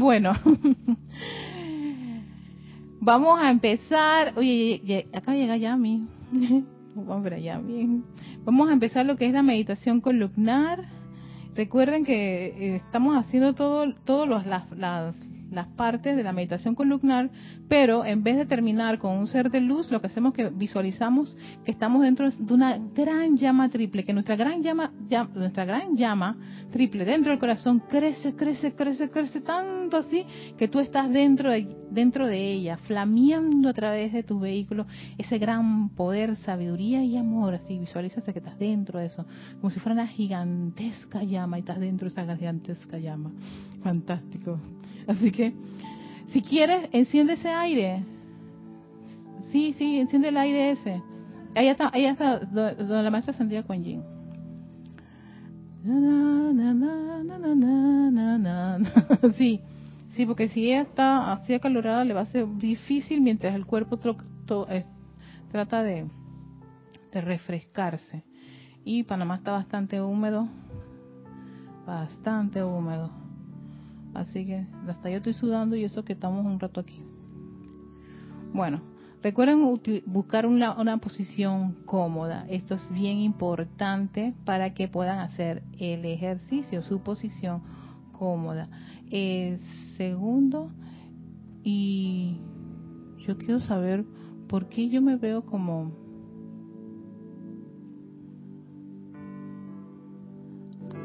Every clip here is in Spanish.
Bueno, vamos a empezar. Oye, acá llega Yami. Vamos. Vamos a empezar lo que es la meditación columnar. Recuerden que eh, estamos haciendo todo, todos los, las, las, las partes de la meditación columnar, pero en vez de terminar con un ser de luz, lo que hacemos es que visualizamos que estamos dentro de una gran llama triple, que nuestra gran llama, nuestra gran llama triple dentro del corazón crece, crece, crece, crece tanto así que tú estás dentro de, ella, flameando a través de tu vehículo ese gran poder, sabiduría y amor, así visualízate que estás dentro de eso, como si fuera una gigantesca llama y estás dentro de esa gigantesca llama. Fantástico. Así que, si quieres, enciende ese aire. Sí, sí, enciende el aire ese. Ahí está, ahí está, donde la maestra sentía con Jin. Sí, sí, porque si ella está así acalorada le va a ser difícil mientras el cuerpo trata de, de refrescarse. Y Panamá está bastante húmedo, bastante húmedo. Así que hasta yo estoy sudando y eso que estamos un rato aquí. Bueno, recuerden buscar una, una, posición cómoda. Esto es bien importante para que puedan hacer el ejercicio, su posición cómoda. segundo, y yo quiero saber por qué yo me veo como...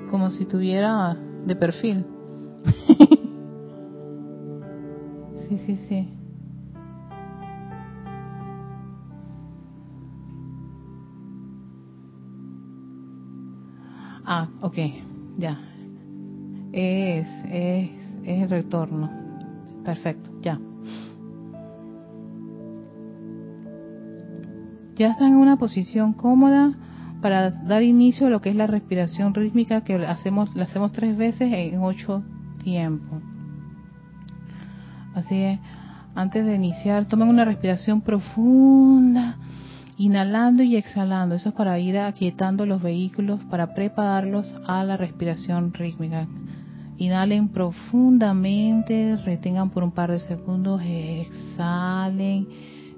como si tuviera de perfil. Sí, sí, sí. Ah, ok, ya. Es, es, es el retorno. Perfecto, ya. Ya está en una posición cómoda para dar inicio a lo que es la respiración rítmica que hacemos, la hacemos tres veces en ocho tiempo. Así que antes de iniciar, tomen una respiración profunda, inhalando y exhalando. Eso es para ir aquietando los vehículos, para prepararlos a la respiración rítmica. Inhalen profundamente, retengan por un par de segundos, exhalen,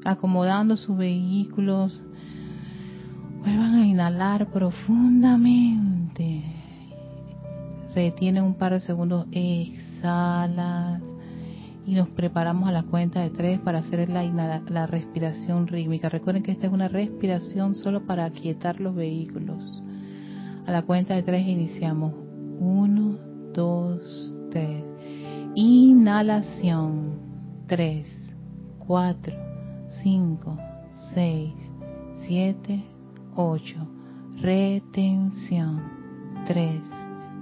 acomodando sus vehículos. Vuelvan a inhalar profundamente retiene un par de segundos, exhalas y nos preparamos a la cuenta de tres para hacer la, la respiración rítmica. Recuerden que esta es una respiración solo para aquietar los vehículos. A la cuenta de tres iniciamos. Uno, dos, tres. Inhalación. Tres, cuatro, cinco, seis, siete, ocho. Retención. Tres,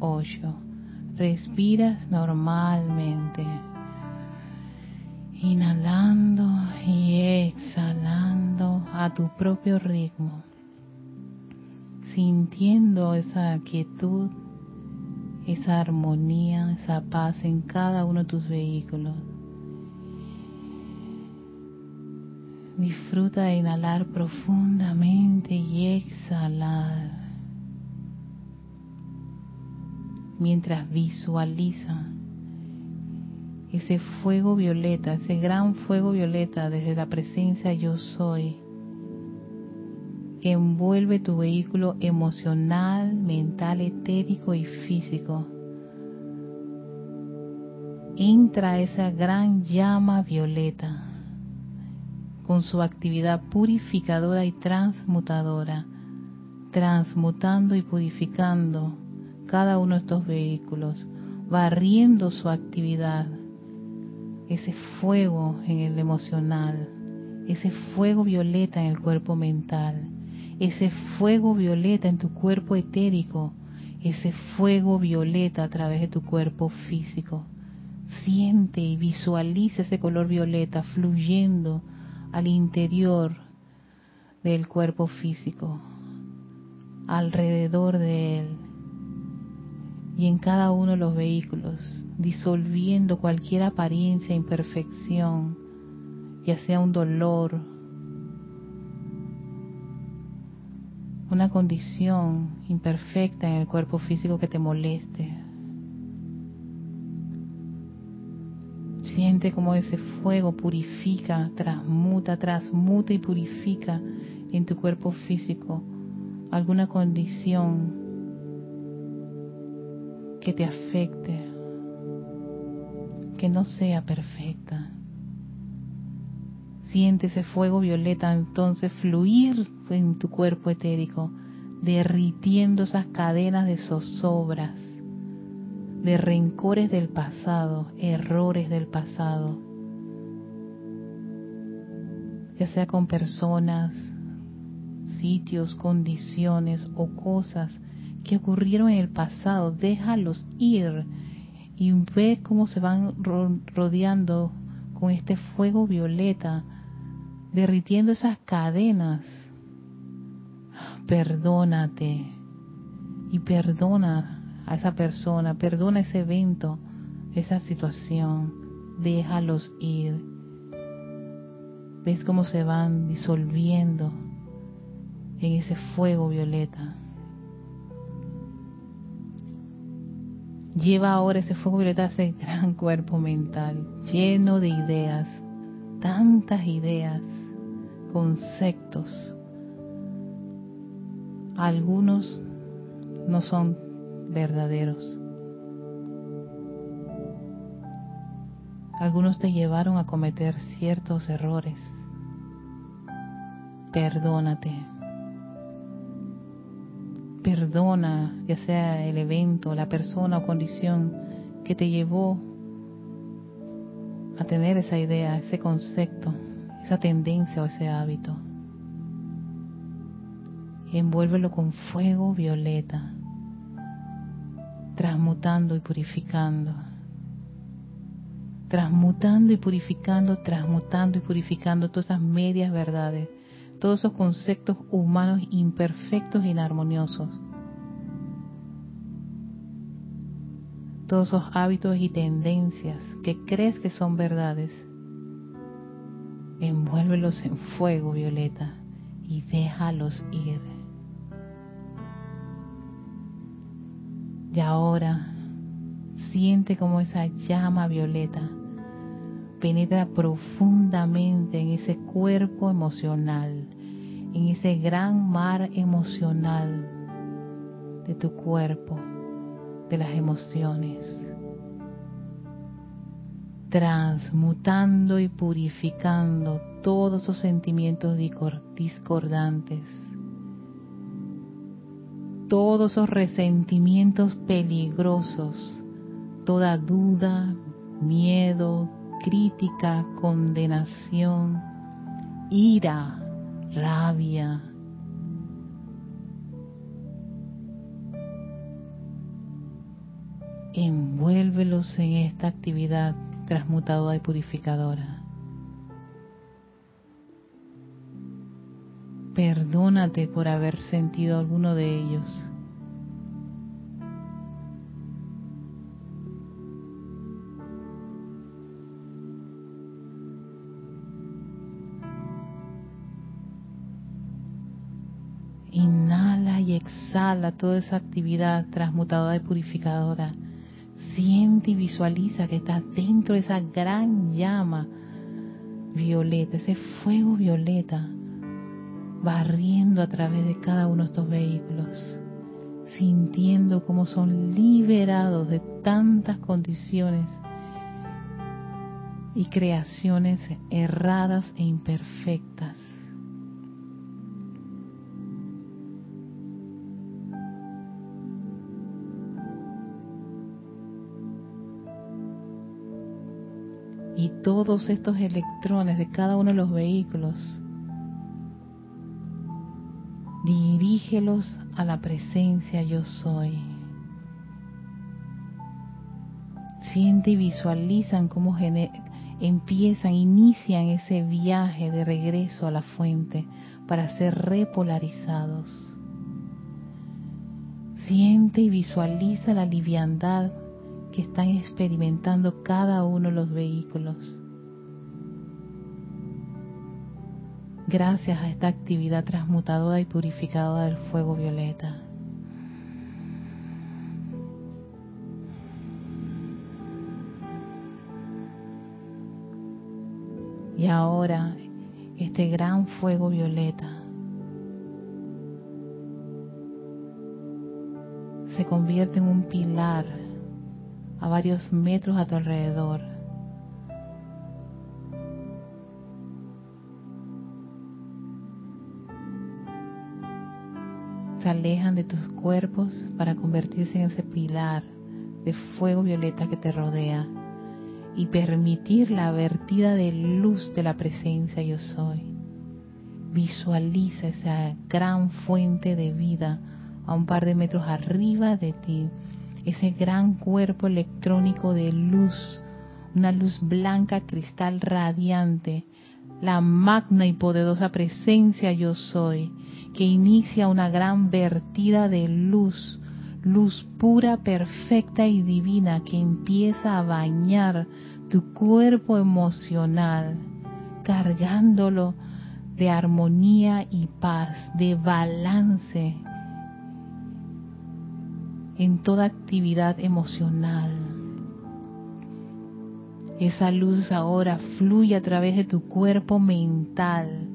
8. Respiras normalmente. Inhalando y exhalando a tu propio ritmo. Sintiendo esa quietud, esa armonía, esa paz en cada uno de tus vehículos. Disfruta de inhalar profundamente y exhalar. Mientras visualiza ese fuego violeta, ese gran fuego violeta desde la presencia yo soy, que envuelve tu vehículo emocional, mental, etérico y físico. Entra esa gran llama violeta con su actividad purificadora y transmutadora, transmutando y purificando cada uno de estos vehículos, barriendo su actividad, ese fuego en el emocional, ese fuego violeta en el cuerpo mental, ese fuego violeta en tu cuerpo etérico, ese fuego violeta a través de tu cuerpo físico. Siente y visualiza ese color violeta fluyendo al interior del cuerpo físico, alrededor de él y en cada uno de los vehículos, disolviendo cualquier apariencia, imperfección, ya sea un dolor, una condición imperfecta en el cuerpo físico que te moleste, Siente como ese fuego purifica, transmuta, transmuta y purifica en tu cuerpo físico alguna condición que te afecte, que no sea perfecta. Siente ese fuego violeta entonces fluir en tu cuerpo etérico, derritiendo esas cadenas de zozobras de rencores del pasado, errores del pasado, ya sea con personas, sitios, condiciones o cosas que ocurrieron en el pasado, déjalos ir y ve cómo se van rodeando con este fuego violeta, derritiendo esas cadenas. Perdónate y perdona a esa persona, perdona ese evento, esa situación, déjalos ir. ¿Ves cómo se van disolviendo en ese fuego violeta? Lleva ahora ese fuego violeta a ese gran cuerpo mental, lleno de ideas, tantas ideas, conceptos. Algunos no son verdaderos. Algunos te llevaron a cometer ciertos errores. Perdónate. Perdona, ya sea el evento, la persona o condición que te llevó a tener esa idea, ese concepto, esa tendencia o ese hábito. envuélvelo con fuego violeta transmutando y purificando. Transmutando y purificando, transmutando y purificando todas esas medias verdades, todos esos conceptos humanos imperfectos e inarmoniosos. Todos esos hábitos y tendencias que crees que son verdades, envuélvelos en fuego violeta y déjalos ir. Y ahora siente como esa llama violeta penetra profundamente en ese cuerpo emocional, en ese gran mar emocional de tu cuerpo, de las emociones, transmutando y purificando todos esos sentimientos discordantes todos esos resentimientos peligrosos, toda duda, miedo, crítica, condenación, ira, rabia. Envuélvelos en esta actividad transmutadora y purificadora. Perdónate por haber sentido alguno de ellos. Exhala toda esa actividad transmutadora y purificadora. Siente y visualiza que estás dentro de esa gran llama violeta, ese fuego violeta, barriendo a través de cada uno de estos vehículos, sintiendo cómo son liberados de tantas condiciones y creaciones erradas e imperfectas. Todos estos electrones de cada uno de los vehículos, dirígelos a la presencia yo soy. Siente y visualizan cómo empiezan, inician ese viaje de regreso a la fuente para ser repolarizados. Siente y visualiza la liviandad que están experimentando cada uno de los vehículos. Gracias a esta actividad transmutadora y purificadora del fuego violeta. Y ahora este gran fuego violeta se convierte en un pilar a varios metros a tu alrededor. Se alejan de tus cuerpos para convertirse en ese pilar de fuego violeta que te rodea y permitir la vertida de luz de la presencia yo soy. Visualiza esa gran fuente de vida a un par de metros arriba de ti, ese gran cuerpo electrónico de luz, una luz blanca cristal radiante, la magna y poderosa presencia yo soy, que inicia una gran vertida de luz, luz pura, perfecta y divina que empieza a bañar tu cuerpo emocional, cargándolo de armonía y paz, de balance en toda actividad emocional. Esa luz ahora fluye a través de tu cuerpo mental,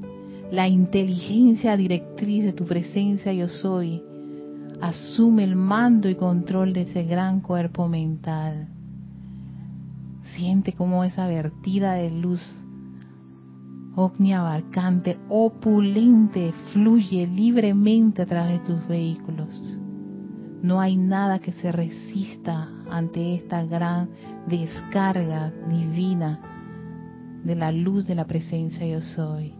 la inteligencia directriz de tu presencia yo soy. Asume el mando y control de ese gran cuerpo mental Siente como esa vertida de luz abarcante, opulente, fluye libremente a través de tus vehículos. No hay nada que se resista ante esta gran descarga divina de la luz de la presencia yo soy.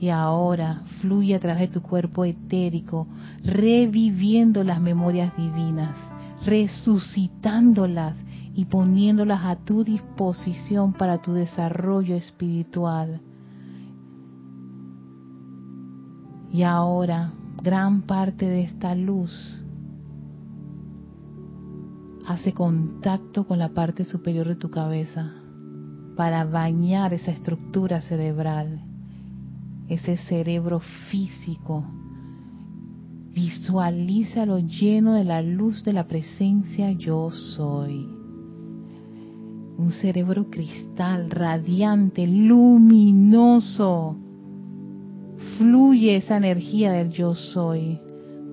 Y ahora fluye a través de tu cuerpo etérico, reviviendo las memorias divinas, resucitándolas y poniéndolas a tu disposición para tu desarrollo espiritual. Y ahora, gran parte de esta luz hace contacto con la parte superior de tu cabeza para bañar esa estructura cerebral, ese cerebro físico. Visualízalo lleno de la luz de la presencia yo soy un cerebro cristal, radiante, luminoso. Fluye esa energía del yo soy,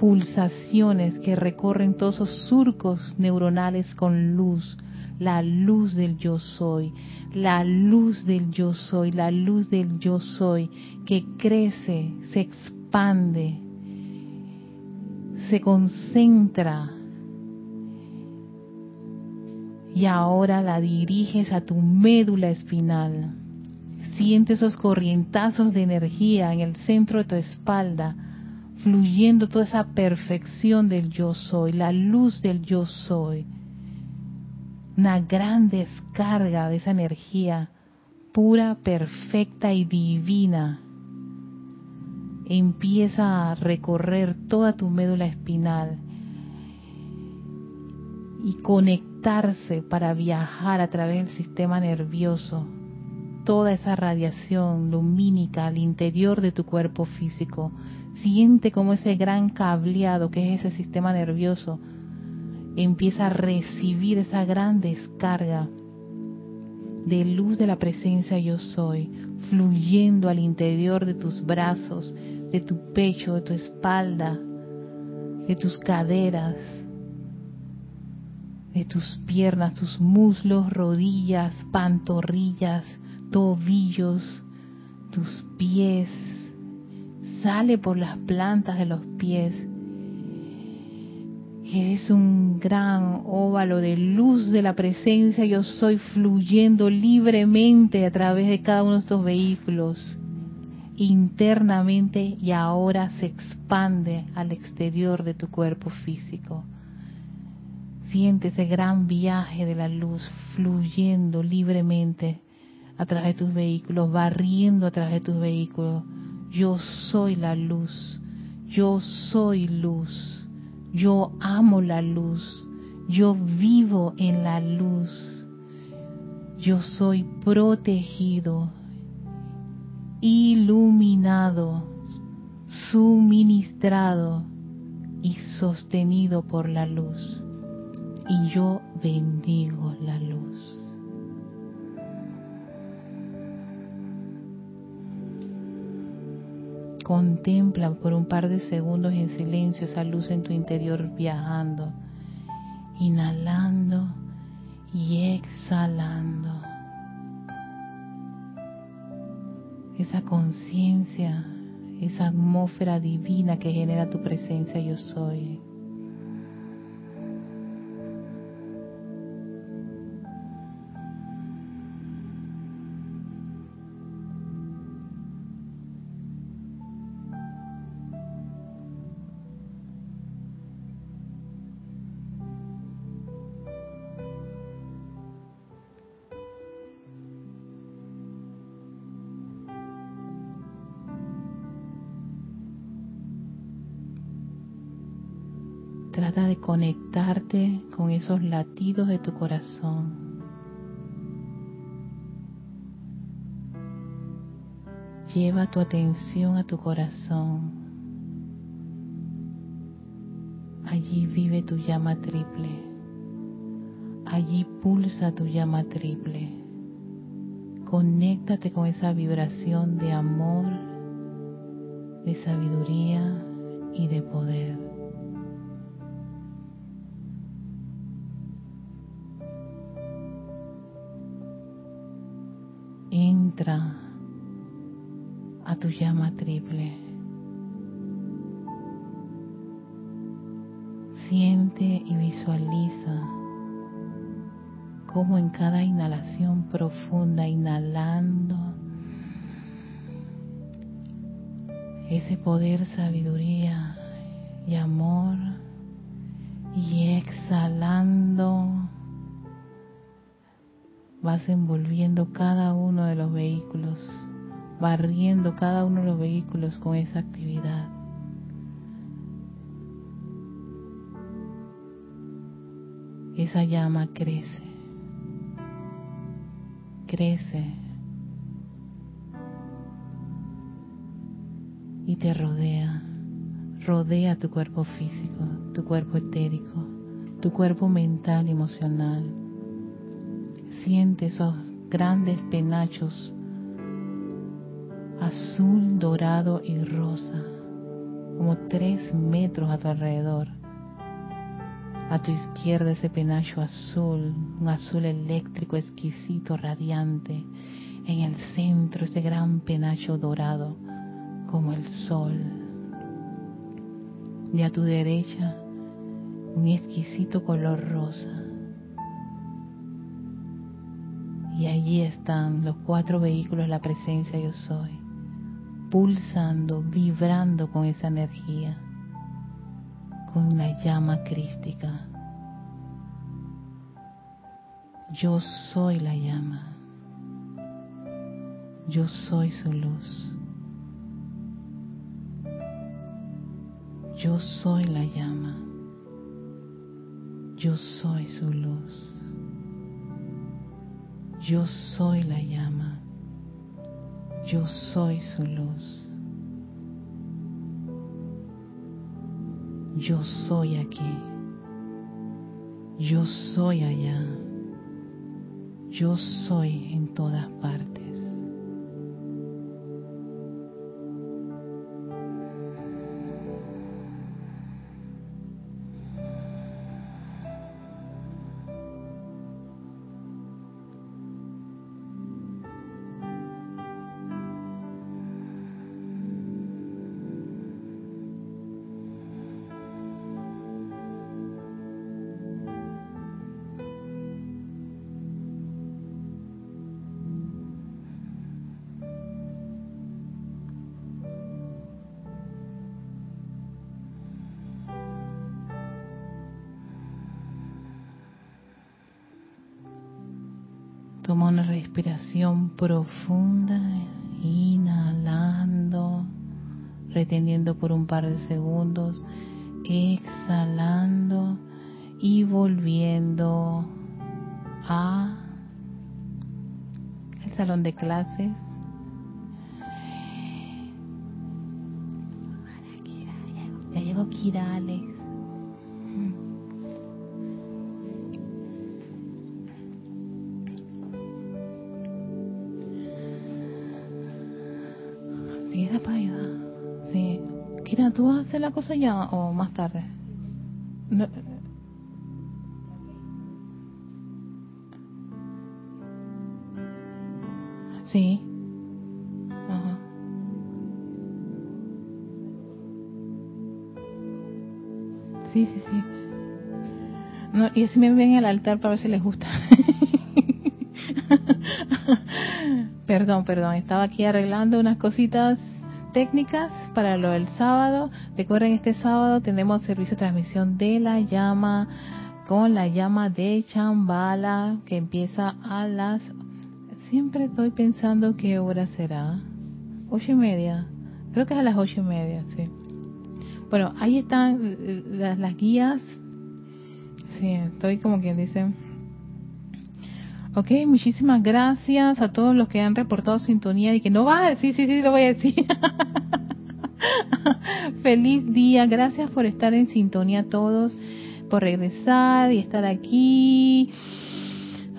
pulsaciones que recorren todos esos surcos neuronales con luz, la luz del yo soy, la luz del yo soy, la luz del yo soy, que crece, se expande, se concentra y ahora la diriges a tu médula espinal. Siente esos corrientazos de energía en el centro de tu espalda, fluyendo toda esa perfección del yo soy, la luz del yo soy. Una gran descarga de esa energía pura, perfecta y divina. Empieza a recorrer toda tu médula espinal y conectar para viajar a través del sistema nervioso, toda esa radiación lumínica al interior de tu cuerpo físico, Siente como ese gran cableado que es ese sistema nervioso empieza a recibir esa gran descarga de luz de la presencia yo soy, fluyendo al interior de tus brazos, de tu pecho, de tu espalda, de tus caderas, de tus piernas, tus muslos, rodillas, pantorrillas, tobillos, tus pies. Sale por las plantas de los pies es un gran óvalo de luz de la presencia, yo soy fluyendo libremente a través de cada uno de estos vehículos internamente y ahora se expande al exterior de tu cuerpo físico. Siente ese gran viaje de la luz fluyendo libremente a través de tus vehículos, barriendo a través de tus vehículos. Yo soy la luz, yo soy luz yo amo la luz, yo vivo en la luz, yo soy protegido, iluminado, suministrado y sostenido por la luz. Y yo bendigo la luz. Contempla por un par de segundos en silencio esa luz en tu interior viajando, inhalando y exhalando. Esa conciencia, esa atmósfera divina que genera tu presencia yo soy. Esos latidos de tu corazón. Lleva tu atención a tu corazón. Allí vive tu llama triple. Allí pulsa tu llama triple. Conéctate con esa vibración de amor, de sabiduría y de poder. Entra a tu llama triple. Siente y visualiza como en cada inhalación profunda, inhalando ese poder, sabiduría y amor, y exhalando vas envolviendo cada uno de los vehículos, barriendo cada uno de los vehículos con esa actividad. Esa llama crece, crece y te rodea, rodea tu cuerpo físico, tu cuerpo etérico, tu cuerpo mental emocional siente esos grandes penachos azul, dorado y rosa, como tres metros a tu alrededor. A tu izquierda ese penacho azul, un azul eléctrico exquisito, radiante. En el centro ese gran penacho dorado, como el sol. Y a tu derecha un exquisito color rosa Y allí están los cuatro vehículos, la presencia yo soy, pulsando, vibrando con esa energía, con la llama crística. Yo soy la llama. Yo soy su luz. Yo soy la llama. Yo soy su luz. Yo soy la llama. Yo soy su luz. Yo soy aquí. Yo soy allá. Yo soy en todas partes. Respiración profunda, inhalando, reteniendo por un par de segundos, exhalando y volviendo a el salón de clases. Ya llegó Kira, la cosa ya o más tarde? Sí. Ajá. Sí, sí, sí. No, y así me ven al altar para ver si les gusta. perdón, perdón, estaba aquí arreglando unas cositas técnicas para lo del sábado. Recuerden, este sábado tenemos servicio de transmisión de la llama con la llama de Chambala que empieza a las... Siempre estoy pensando qué hora será. Ocho y media. Creo que es a las ocho y media, sí. Bueno, ahí están eh, las, las guías. Sí, estoy como quien dice Ok, muchísimas gracias a todos los que han reportado sintonía y que no va a decir, sí, sí, lo voy a decir. Feliz día, gracias por estar en sintonía todos, por regresar y estar aquí.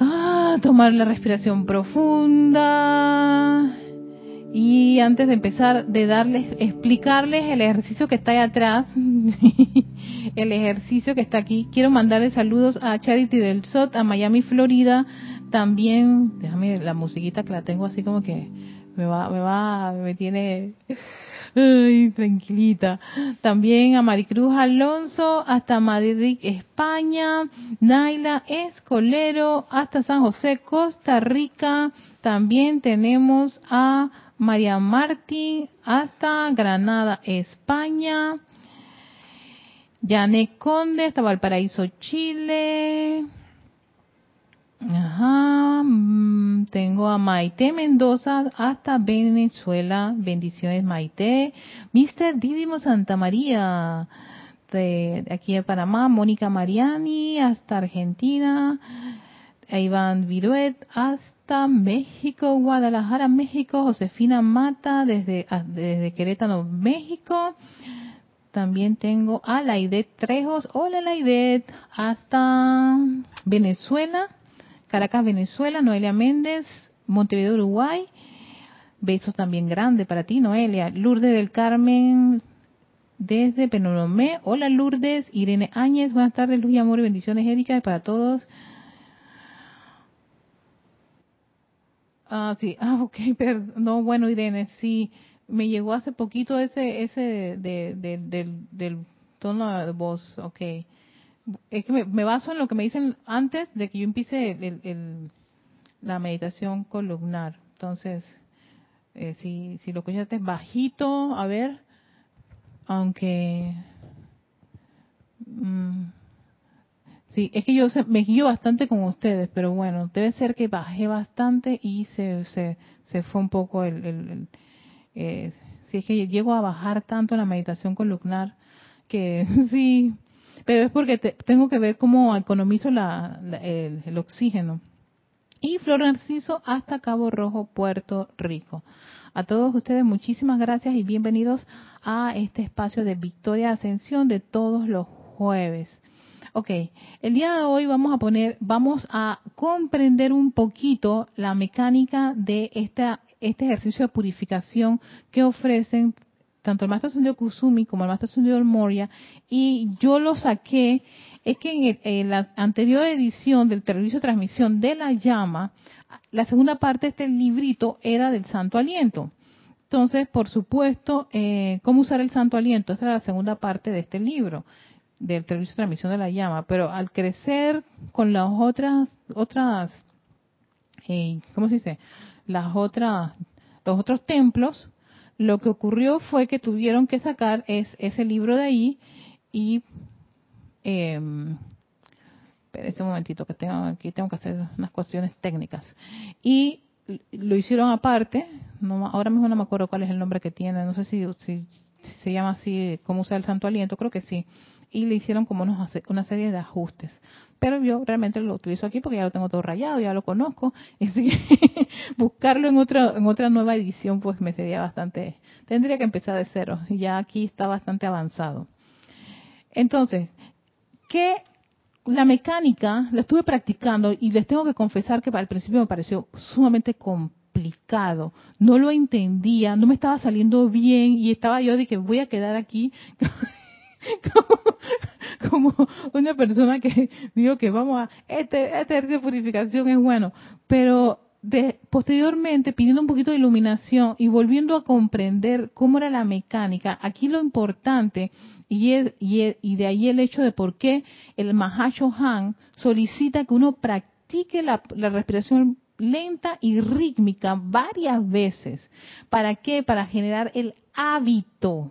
Ah, tomar la respiración profunda. Y antes de empezar, de darles, explicarles el ejercicio que está ahí atrás, el ejercicio que está aquí, quiero mandarles saludos a Charity del SOT, a Miami, Florida, también, déjame la musiquita que la tengo así como que me va, me va, me tiene ay, tranquilita. También a Maricruz Alonso, hasta Madrid, España, Naila Escolero, hasta San José, Costa Rica. También tenemos a María Martín, hasta Granada, España. Yane Conde, hasta Valparaíso, Chile. Ajá, mm, tengo a Maite Mendoza hasta Venezuela. Bendiciones, Maite. Mister Dídimo Santa María, de aquí de Panamá. Mónica Mariani hasta Argentina. Iván Viruet hasta México, Guadalajara, México. Josefina Mata desde, ah, desde Querétaro, México. También tengo a Laidet Trejos. Hola Laidet, hasta Venezuela. Caracas, Venezuela, Noelia Méndez, Montevideo, Uruguay. Besos también grande para ti, Noelia. Lourdes del Carmen, desde Penolomé. Hola, Lourdes. Irene Áñez, buenas tardes, luz y amor y bendiciones, Erika, para todos. Ah, sí, ah, ok, perdón. No, bueno, Irene, sí, me llegó hace poquito ese, ese de, del, del tono de voz, ok es que me, baso en lo que me dicen antes de que yo empiece el, la meditación columnar. Entonces, eh, si, si lo escuchaste bajito, a ver, aunque... Mm, sí, es que yo me guío bastante con ustedes, pero bueno, debe ser que bajé bastante y se, se, se fue un poco el... eh, si es que llego a bajar tanto la meditación columnar, que sí, pero es porque tengo que ver cómo economizo la, el, oxígeno. y Flor Narciso hasta Cabo Rojo, Puerto Rico. A todos ustedes muchísimas gracias y bienvenidos a este espacio de Victoria Ascensión de todos los jueves. Ok, el día de hoy vamos a poner, vamos a comprender un poquito la mecánica de esta, este ejercicio de purificación que ofrecen tanto el Maestro Ascendido Kusumi como el Maestro Ascendido Moria y yo lo saqué es que en, la anterior edición del servicio de transmisión de la llama, la segunda parte de este librito era del santo aliento. Entonces, por supuesto, eh, ¿cómo usar el santo aliento? Esta es la segunda parte de este libro, del servicio de transmisión de la llama. Pero al crecer con las otras, otras, eh, ¿cómo se dice? Las otras, los otros templos, lo que ocurrió fue que tuvieron que sacar es, ese libro de ahí y eh, espera un momentito que tengo aquí tengo que hacer unas cuestiones técnicas. Y lo hicieron aparte no, ahora mismo no me acuerdo cuál es el nombre que tiene no sé si, si, se llama así cómo usar el santo aliento creo que sí. Y le hicieron como unos, una serie de ajustes. Pero yo realmente lo utilizo aquí porque ya lo tengo todo rayado ya lo conozco. Así que buscarlo en otra en otra nueva edición pues me sería bastante tendría que empezar de cero. Ya aquí está bastante avanzado. Entonces que la mecánica la estuve practicando y les tengo que confesar que al principio me pareció sumamente complicado. No lo entendía, no me estaba saliendo bien y estaba yo de que voy a quedar aquí como, una persona que digo que vamos a, este, este de purificación es bueno, pero de, posteriormente pidiendo un poquito de iluminación y volviendo a comprender cómo era la mecánica, aquí lo importante y, de ahí el hecho de por qué el Han solicita que uno practique la, la respiración lenta y rítmica varias veces. ¿Para qué? Para generar el hábito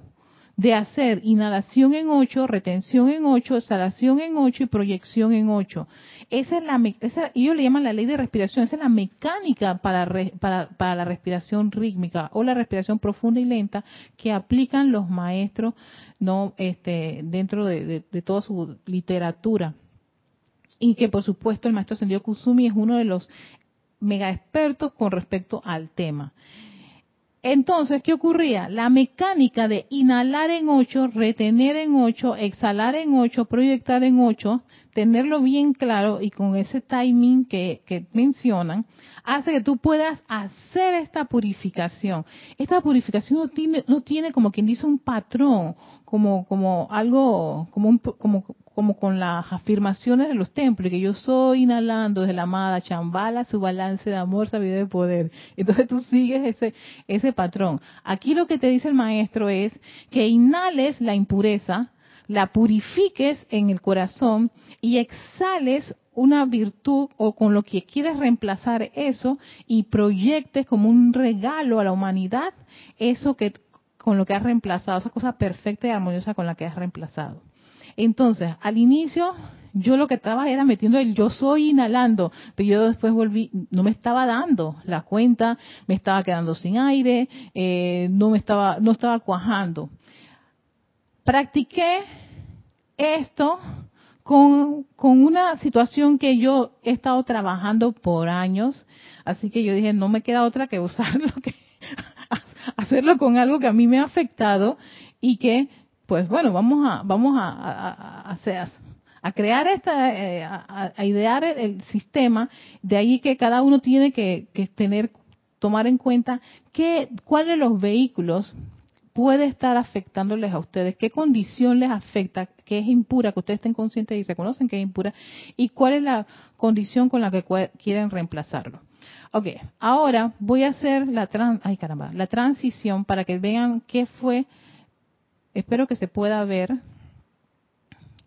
de hacer inhalación en 8, retención en 8, exhalación en 8 y proyección en 8. Esa es la, esa, ellos le llaman la ley de respiración, esa es la mecánica para, para, para, la respiración rítmica o la respiración profunda y lenta que aplican los maestros no este, dentro de, de toda su literatura. Y que por supuesto el maestro Sendio Kusumi es uno de los mega expertos con respecto al tema. Entonces, ¿qué ocurría? La mecánica de inhalar en 8, retener en 8, exhalar en 8, proyectar en 8, tenerlo bien claro y con ese timing que, que, mencionan, hace que tú puedas hacer esta purificación. Esta purificación no tiene, no tiene como quien dice un patrón, como, como algo, como, un, como, como con las afirmaciones de los templos, que yo soy inhalando desde la amada chambala su balance de amor, sabiduría y poder. Entonces tú sigues ese, ese patrón. Aquí lo que te dice el maestro es que inhales la impureza, la purifiques en el corazón y exhales una virtud o con lo que quieres reemplazar eso y proyectes como un regalo a la humanidad eso que con lo que has reemplazado, esa cosa perfecta y armoniosa con la que has reemplazado. Entonces, al inicio, yo lo que estaba era metiendo el yo soy inhalando, pero yo después volví, no me estaba dando la cuenta, me estaba quedando sin aire, eh, no me estaba, no estaba cuajando. Practiqué esto con, con una situación que yo he estado trabajando por años, así que yo dije, no me queda otra que usarlo, que hacerlo con algo que a mí me ha afectado y que pues bueno, vamos a, vamos a, hacer, a crear esta, eh, a, idear el, sistema, de ahí que cada uno tiene que, tener, tomar en cuenta qué, cuál los vehículos puede estar afectándoles a ustedes, qué condición les afecta, qué es impura, que ustedes estén conscientes y reconocen que es impura, y cuál es la condición con la que quieren reemplazarlo. Ok, ahora voy a hacer la, ay caramba, la transición para que vean qué fue Espero que se pueda ver.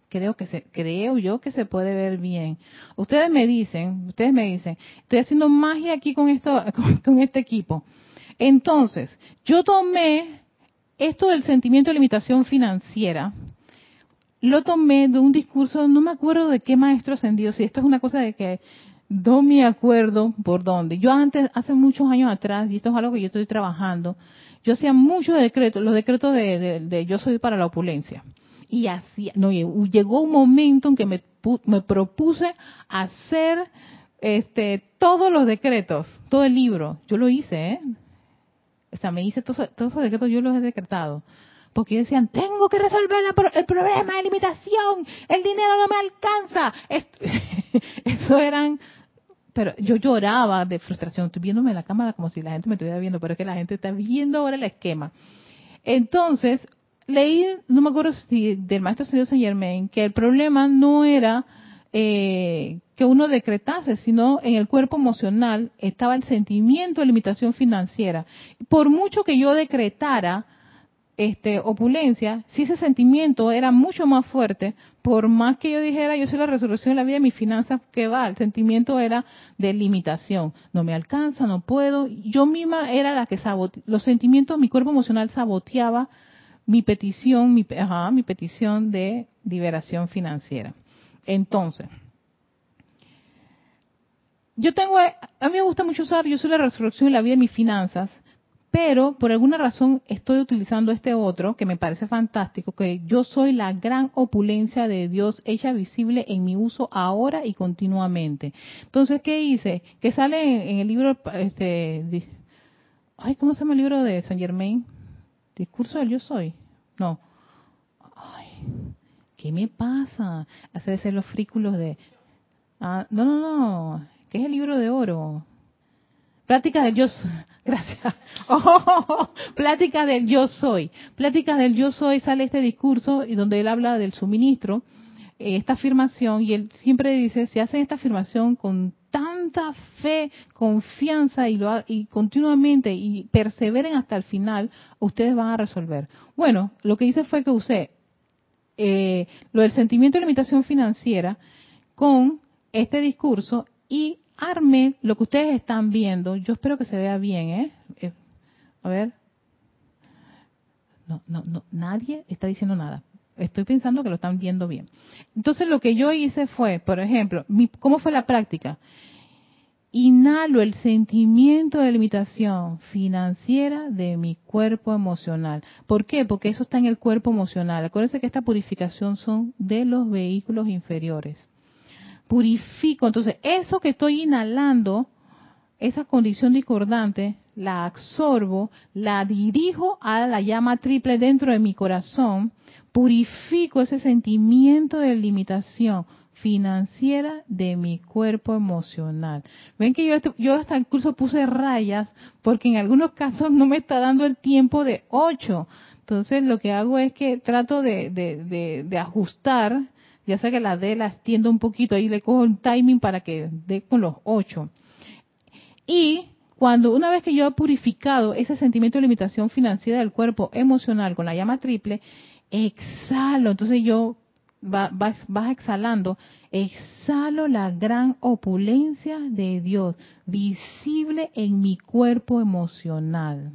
Creo que se, creo yo que se puede ver bien. Ustedes me dicen, ustedes me dicen, estoy haciendo magia aquí con esto, con, este equipo. Entonces, yo tomé esto del sentimiento de limitación financiera, lo tomé de un discurso, no me acuerdo de qué maestro ascendió, si esto es una cosa de que no me acuerdo por dónde. Yo antes, hace muchos años atrás, y esto es algo que yo estoy trabajando, yo hacía muchos decretos, los decretos de, yo soy para la opulencia. Y así, no, llegó un momento en que me, me propuse hacer este, todos los decretos, todo el libro, yo lo hice, ¿eh? Me hice todos, esos decretos, yo los he decretado. Porque decían, tengo que resolver el problema de limitación, el dinero no me alcanza. Eso eran, pero yo lloraba de frustración, estoy viéndome en la cámara como si la gente me estuviera viendo, pero es que la gente está viendo ahora el esquema. Entonces, leí, no me acuerdo si del maestro señor Saint Germain, que el problema no era eh, que uno decretase, sino en el cuerpo emocional estaba el sentimiento de limitación financiera. Por mucho que yo decretara este, opulencia, si ese sentimiento era mucho más fuerte, por más que yo dijera yo soy la resolución de la vida de mis finanzas, que va, el sentimiento era de limitación. No me alcanza, no puedo. Yo misma era la que saboteaba, los sentimientos, mi cuerpo emocional saboteaba mi petición, mi, ajá, mi petición de liberación financiera. Entonces, yo tengo, a mí me gusta mucho usar, yo soy la resurrección de la vida de mis finanzas, pero por alguna razón estoy utilizando este otro que me parece fantástico, que yo soy la gran opulencia de Dios hecha visible en mi uso ahora y continuamente. Entonces, ¿qué hice? Que sale en, el libro, este, ay, ¿cómo se llama el libro de Saint Germain? Discurso del yo soy. No. Ay, ¿qué me pasa? Hacerse los frículos de... Ah, no, no, no. ¿Qué es el libro de oro? Pláticas del yo soy. Gracias. Oh, pláticas del yo soy. Pláticas del yo soy sale este discurso y donde él habla del suministro, eh, esta afirmación, y él siempre dice, si hacen esta afirmación con tanta fe, confianza y, lo, y continuamente y perseveren hasta el final, ustedes van a resolver. Bueno, lo que hice fue que usé eh, lo del sentimiento de limitación financiera con este discurso y arme lo que ustedes están viendo. Yo espero que se vea bien, ¿eh? eh a ver. No, no, no, nadie está diciendo nada. Estoy pensando que lo están viendo bien. Entonces lo que yo hice fue, por ejemplo, ¿cómo fue la práctica? Inhalo el sentimiento de limitación financiera de mi cuerpo emocional. ¿Por qué? Porque eso está en el cuerpo emocional. Acuérdense que esta purificación son de los vehículos inferiores purifico. Entonces, eso que estoy inhalando, esa condición discordante, la absorbo, la dirijo a la llama triple dentro de mi corazón, purifico ese sentimiento de limitación financiera de mi cuerpo emocional. Ven que yo, yo hasta incluso puse rayas porque en algunos casos no me está dando el tiempo de ocho. Entonces lo que hago es que trato de, de, de ajustar ya sea que la D la extiendo un poquito, ahí le cojo un timing para que dé con los ocho. Y cuando una vez que yo he purificado ese sentimiento de limitación financiera del cuerpo emocional con la llama triple, exhalo. Entonces yo vas va, exhalando, exhalo la gran opulencia de Dios visible en mi cuerpo emocional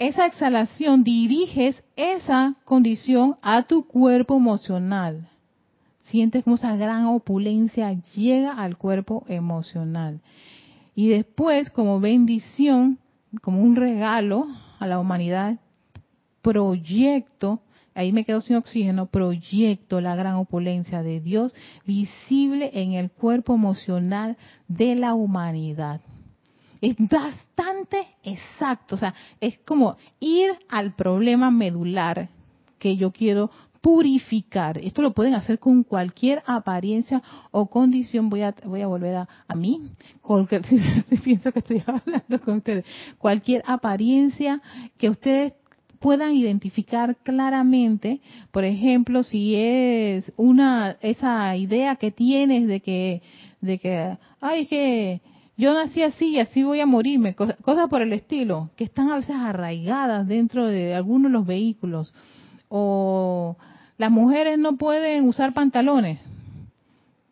esa exhalación diriges esa condición a tu cuerpo emocional. Sientes como esa gran opulencia llega al cuerpo emocional. Y después, como bendición, como un regalo a la humanidad, proyecto, ahí me quedo sin oxígeno, proyecto la gran opulencia de Dios visible en el cuerpo emocional de la humanidad es bastante exacto, o sea, es como ir al problema medular que yo quiero purificar. Esto lo pueden hacer con cualquier apariencia o condición. Voy a, voy a volver a, mí, porque si, pienso que estoy hablando con ustedes. Cualquier apariencia que ustedes puedan identificar claramente, por ejemplo, si es una esa idea que tienes de que de que ay que yo nací así y así voy a morirme, cosas por el estilo, que están a veces arraigadas dentro de algunos de los vehículos. O las mujeres no pueden usar pantalones,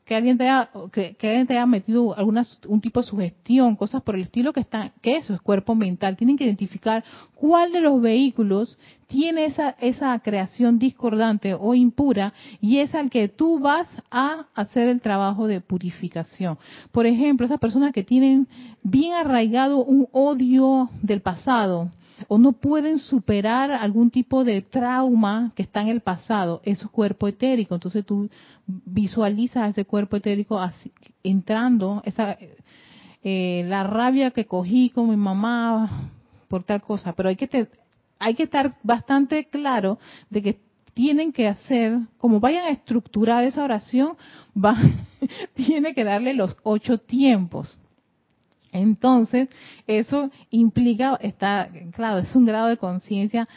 que alguien te haya, que, alguien te haya metido alguna, un tipo de sugestión, cosas por el estilo que están, que eso es cuerpo mental. Tienen que identificar cuál de los vehículos tiene esa, esa creación discordante o impura y es al que tú vas a hacer el trabajo de purificación. Por ejemplo, esas personas que tienen bien arraigado un odio del pasado, o no pueden superar algún tipo de trauma que está en el pasado, es su cuerpo etérico. Entonces tú visualizas ese cuerpo etérico así, entrando, esa, eh, la rabia que cogí con mi mamá por tal cosa, pero hay que, hay que estar bastante claro de que tienen que hacer, como vayan a estructurar esa oración, va, tiene que darle los ocho tiempos. Entonces, eso implica, está, claro, es un grado de conciencia,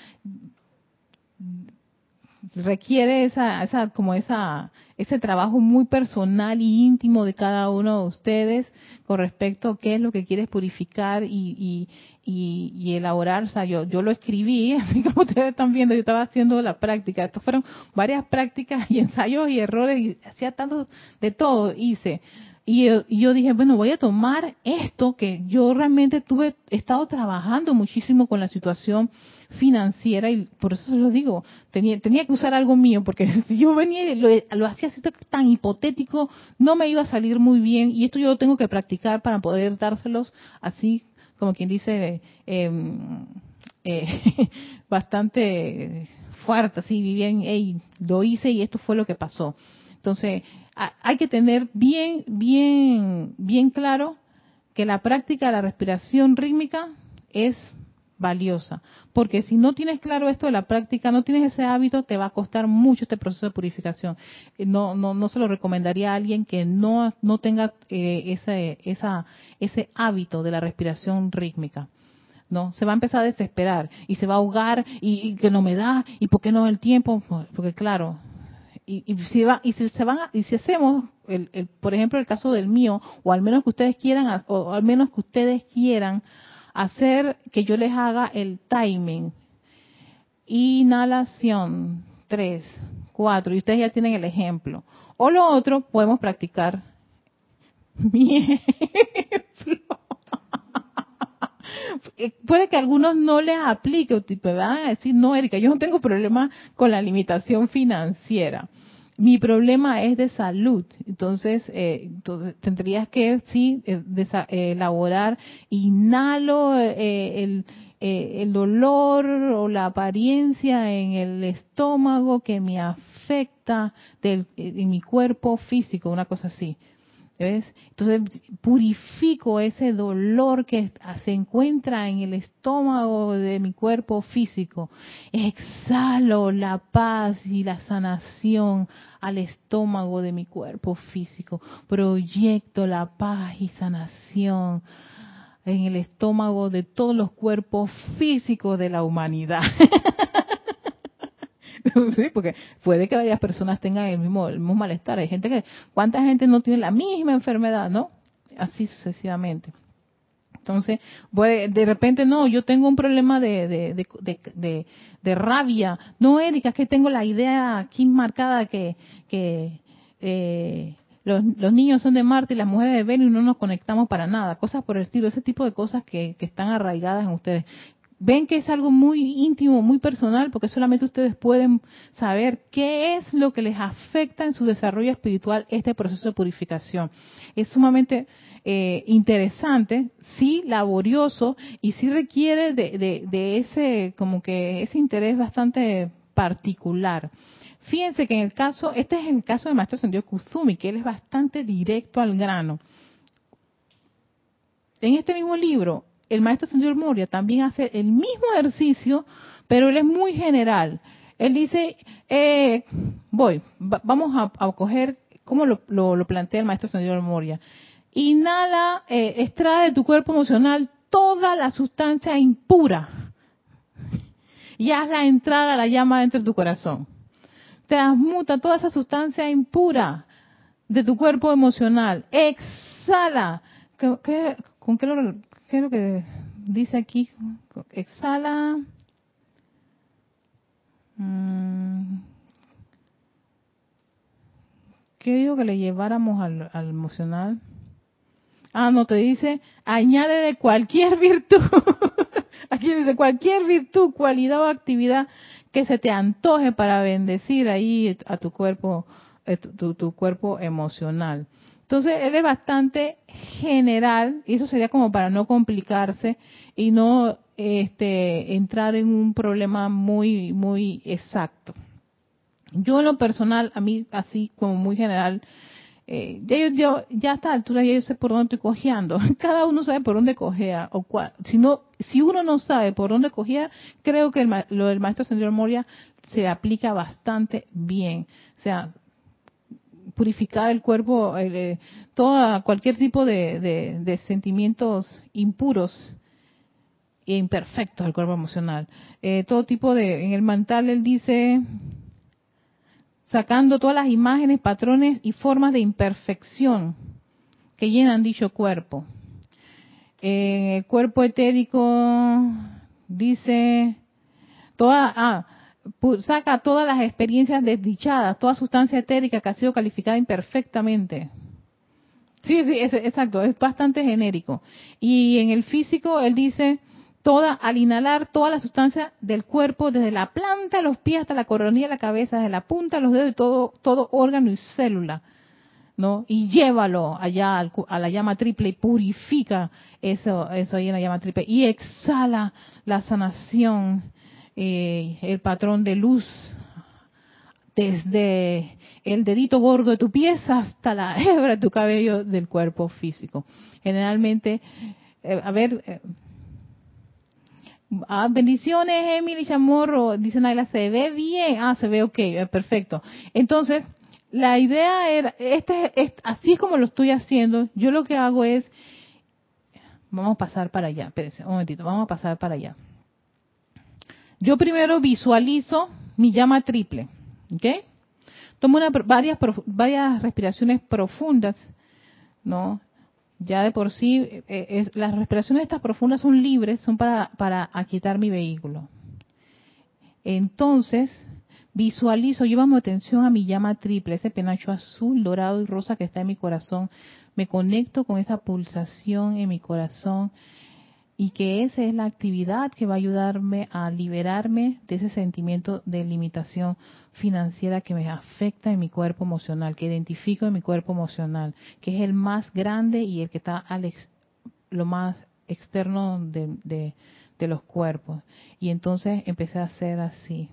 requiere esa, esa, como esa, ese trabajo muy personal y íntimo de cada uno de ustedes con respecto a qué es lo que quieres purificar y, y, y, elaborar. O sea, yo, yo lo escribí, así como ustedes están viendo, yo estaba haciendo la práctica. Estas fueron varias prácticas y ensayos y errores y hacía tanto de todo, hice. Y yo, dije, bueno, voy a tomar esto que yo realmente tuve, estado trabajando muchísimo con la situación financiera y por eso se lo digo, tenía, tenía que usar algo mío porque si yo venía y lo, hacía así tan hipotético, no me iba a salir muy bien y esto yo lo tengo que practicar para poder dárselos así como quien dice, em, eh, bastante fuerte, así, bien, hey, lo hice y esto fue lo que pasó. Entonces, hay que tener bien, bien, bien claro que la práctica de la respiración rítmica es valiosa, porque si no tienes claro esto de la práctica, no tienes ese hábito, te va a costar mucho este proceso de purificación. Eh, no, no, no se lo recomendaría a alguien que no, no tenga eh, ese, esa, ese hábito de la respiración rítmica. No, se va a empezar a desesperar y se va a ahogar y, y que no me da y por qué no el tiempo, porque claro, y, si va, y si se van y si hacemos el, por ejemplo el caso del mío o al menos que ustedes quieran o al menos que ustedes quieran hacer que yo les haga el timing. Inhalación 3 4 y ustedes ya tienen el ejemplo. O lo otro podemos practicar mi puede que algunos no les aplique, te van a decir, no, Erika, yo no tengo problema con la limitación financiera. Mi problema es de salud. Entonces, eh, entonces tendrías que, sí, eh, elaborar, inhalo el, el dolor o la apariencia en el estómago que me afecta del, en mi cuerpo físico, una cosa así. Entonces purifico ese dolor que se encuentra en el estómago de mi cuerpo físico. Exhalo la paz y la sanación al estómago de mi cuerpo físico. Proyecto la paz y sanación en el estómago de todos los cuerpos físicos de la humanidad. sí, porque puede que varias personas tengan el mismo, el mismo malestar. Hay gente que, ¿cuánta gente no tiene la misma enfermedad, no? Así sucesivamente. Entonces, de repente, no, yo tengo un problema de, de, de, rabia. No, Erika, es que tengo la idea aquí marcada que, eh, los, niños son de Marte y las mujeres de Venus y no nos conectamos para nada. Cosas por el estilo, ese tipo de cosas que están arraigadas en ustedes ven que es algo muy íntimo, muy personal, porque solamente ustedes pueden saber qué es lo que les afecta en su desarrollo espiritual este proceso de purificación. Es sumamente eh, interesante, sí laborioso y sí requiere de, de, ese como que ese interés bastante particular. Fíjense que en el caso, este es el caso del maestro Sendio Kuzumi, que él es bastante directo al grano. En este mismo libro, el maestro señor Moria también hace el mismo ejercicio, pero él es muy general. Él dice, eh, voy, vamos a, coger, ¿cómo lo, plantea el maestro señor Moria? Inhala, eh, extrae de tu cuerpo emocional toda la sustancia impura y hazla entrar a la llama dentro de tu corazón. Transmuta toda esa sustancia impura de tu cuerpo emocional. Exhala. con qué lo, ¿Qué es que dice aquí? Exhala. Mm. ¿Qué dijo que le lleváramos al, emocional? Ah, no, te dice, añade de cualquier virtud. Aquí dice cualquier virtud, cualidad o actividad que se te antoje para bendecir ahí a tu cuerpo, eh, tu, tu cuerpo emocional. Entonces, es bastante general, y eso sería como para no complicarse y no este, entrar en un problema muy, muy exacto. Yo en lo personal, a mí así como muy general, eh, ya, yo, ya a esta altura ya yo sé por dónde estoy cojeando. Cada uno sabe por dónde cojea. O cual, si, no, si uno no sabe por dónde cojea, creo que lo del maestro señor Moria se aplica bastante bien. O sea, purificar el cuerpo, eh, toda, cualquier tipo de, sentimientos impuros e imperfectos del cuerpo emocional. Eh, todo tipo de, en el mantal él dice, sacando todas las imágenes, patrones y formas de imperfección que llenan dicho cuerpo. En el cuerpo etérico dice, toda, ah, saca todas las experiencias desdichadas, toda sustancia etérica que ha sido calificada imperfectamente. Sí, sí, es, exacto, es bastante genérico. Y en el físico, él dice, toda, al inhalar toda la sustancia del cuerpo, desde la planta de los pies hasta la coronilla de la cabeza, desde la punta de los dedos y todo, todo órgano y célula, ¿no? Y llévalo allá a la llama triple y purifica eso, eso ahí en la llama triple. Y exhala la sanación eh, el patrón de luz desde el dedito gordo de tu pies hasta la hebra de tu cabello del cuerpo físico. Generalmente, eh, a ver, eh, ah, bendiciones, Emily Chamorro, dice Naila, se ve bien, ah, se ve ok, perfecto. Entonces, la idea era, este, este, así como lo estoy haciendo, yo lo que hago es, vamos a pasar para allá, espérense un momentito, vamos a pasar para allá. Yo primero visualizo mi llama triple, ¿ok? Tomo varias, varias respiraciones profundas, ¿no? Ya de por sí, eh, las respiraciones estas profundas son libres, son para, para aquietar mi vehículo. Entonces, visualizo, llevamos atención a mi llama triple, ese penacho azul, dorado y rosa que está en mi corazón. Me conecto con esa pulsación en mi corazón y que esa es la actividad que va a ayudarme a liberarme de ese sentimiento de limitación financiera que me afecta en mi cuerpo emocional, que identifico en mi cuerpo emocional, que es el más grande y el que está al lo más externo de, de los cuerpos. Y entonces empecé a hacer así.